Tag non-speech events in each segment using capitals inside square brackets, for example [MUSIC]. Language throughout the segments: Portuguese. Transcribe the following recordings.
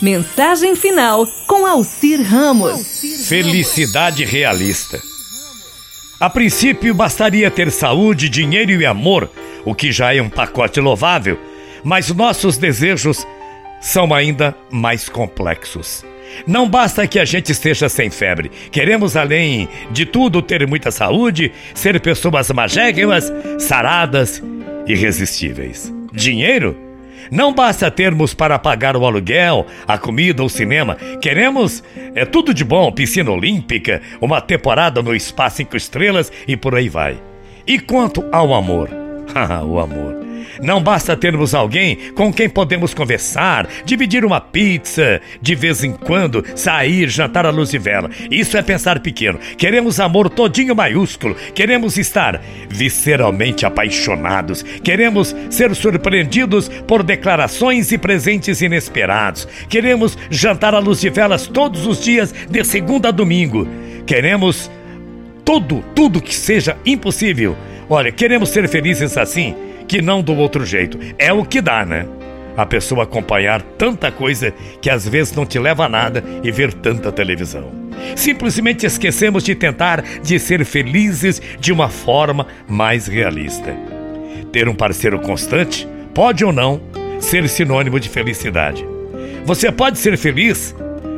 Mensagem final com Alcir Ramos. Felicidade realista. A princípio, bastaria ter saúde, dinheiro e amor, o que já é um pacote louvável, mas nossos desejos são ainda mais complexos. Não basta que a gente esteja sem febre. Queremos, além de tudo, ter muita saúde, ser pessoas magésimas, saradas, irresistíveis. Dinheiro? Não basta termos para pagar o aluguel, a comida, o cinema. Queremos é tudo de bom, piscina olímpica, uma temporada no espaço cinco estrelas e por aí vai. E quanto ao amor? [LAUGHS] o amor. Não basta termos alguém com quem podemos conversar, dividir uma pizza, de vez em quando sair, jantar à luz de vela. Isso é pensar pequeno. Queremos amor todinho maiúsculo. Queremos estar visceralmente apaixonados. Queremos ser surpreendidos por declarações e presentes inesperados. Queremos jantar à luz de velas todos os dias, de segunda a domingo. Queremos tudo, tudo que seja impossível. Olha, queremos ser felizes assim que não do outro jeito. É o que dá, né? A pessoa acompanhar tanta coisa que às vezes não te leva a nada e ver tanta televisão. Simplesmente esquecemos de tentar de ser felizes de uma forma mais realista. Ter um parceiro constante pode ou não ser sinônimo de felicidade. Você pode ser feliz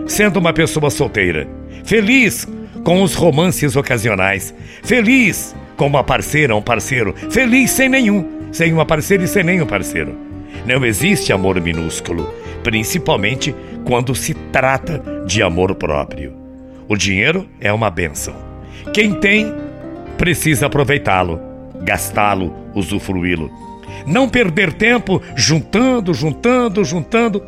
sendo uma pessoa solteira, feliz com os romances ocasionais, feliz com uma parceira, um parceiro, feliz sem nenhum sem uma parceira e sem nenhum parceiro. Não existe amor minúsculo, principalmente quando se trata de amor próprio. O dinheiro é uma benção. Quem tem, precisa aproveitá-lo, gastá-lo, usufruí-lo. Não perder tempo juntando, juntando, juntando.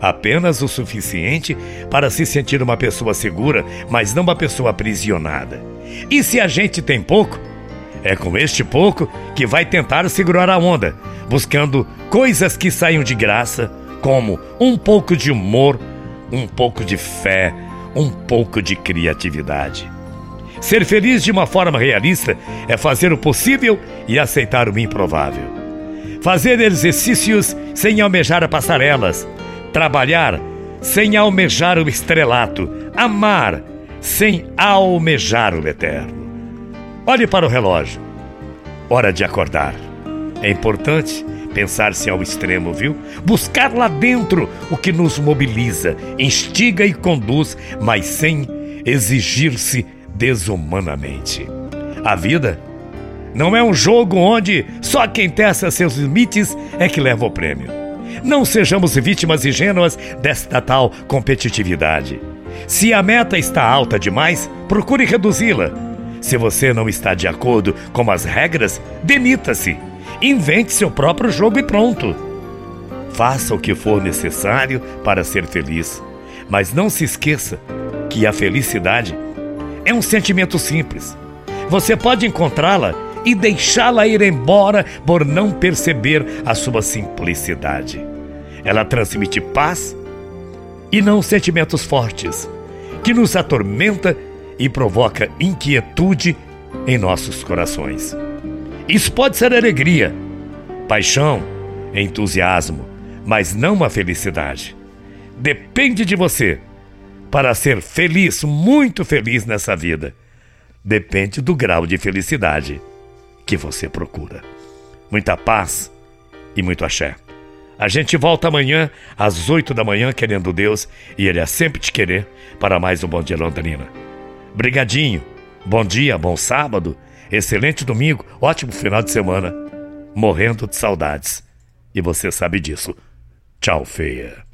Apenas o suficiente para se sentir uma pessoa segura, mas não uma pessoa aprisionada. E se a gente tem pouco, é com este pouco que vai tentar segurar a onda, buscando coisas que saiam de graça, como um pouco de humor, um pouco de fé, um pouco de criatividade. Ser feliz de uma forma realista é fazer o possível e aceitar o improvável. Fazer exercícios sem almejar passarelas, trabalhar sem almejar o estrelato, amar sem almejar o eterno. Olhe para o relógio. Hora de acordar. É importante pensar-se ao extremo, viu? Buscar lá dentro o que nos mobiliza, instiga e conduz, mas sem exigir-se desumanamente. A vida não é um jogo onde só quem testa seus limites é que leva o prêmio. Não sejamos vítimas ingênuas desta tal competitividade. Se a meta está alta demais, procure reduzi-la se você não está de acordo com as regras, demita-se. Invente seu próprio jogo e pronto. Faça o que for necessário para ser feliz, mas não se esqueça que a felicidade é um sentimento simples. Você pode encontrá-la e deixá-la ir embora por não perceber a sua simplicidade. Ela transmite paz e não sentimentos fortes que nos atormenta e provoca inquietude em nossos corações. Isso pode ser alegria, paixão, entusiasmo, mas não a felicidade. Depende de você para ser feliz, muito feliz nessa vida. Depende do grau de felicidade que você procura. Muita paz e muito axé. A gente volta amanhã às oito da manhã, querendo Deus, e Ele é sempre te querer para mais um Bom Dia Londrina. Brigadinho. Bom dia, bom sábado, excelente domingo, ótimo final de semana. Morrendo de saudades. E você sabe disso. Tchau, feia.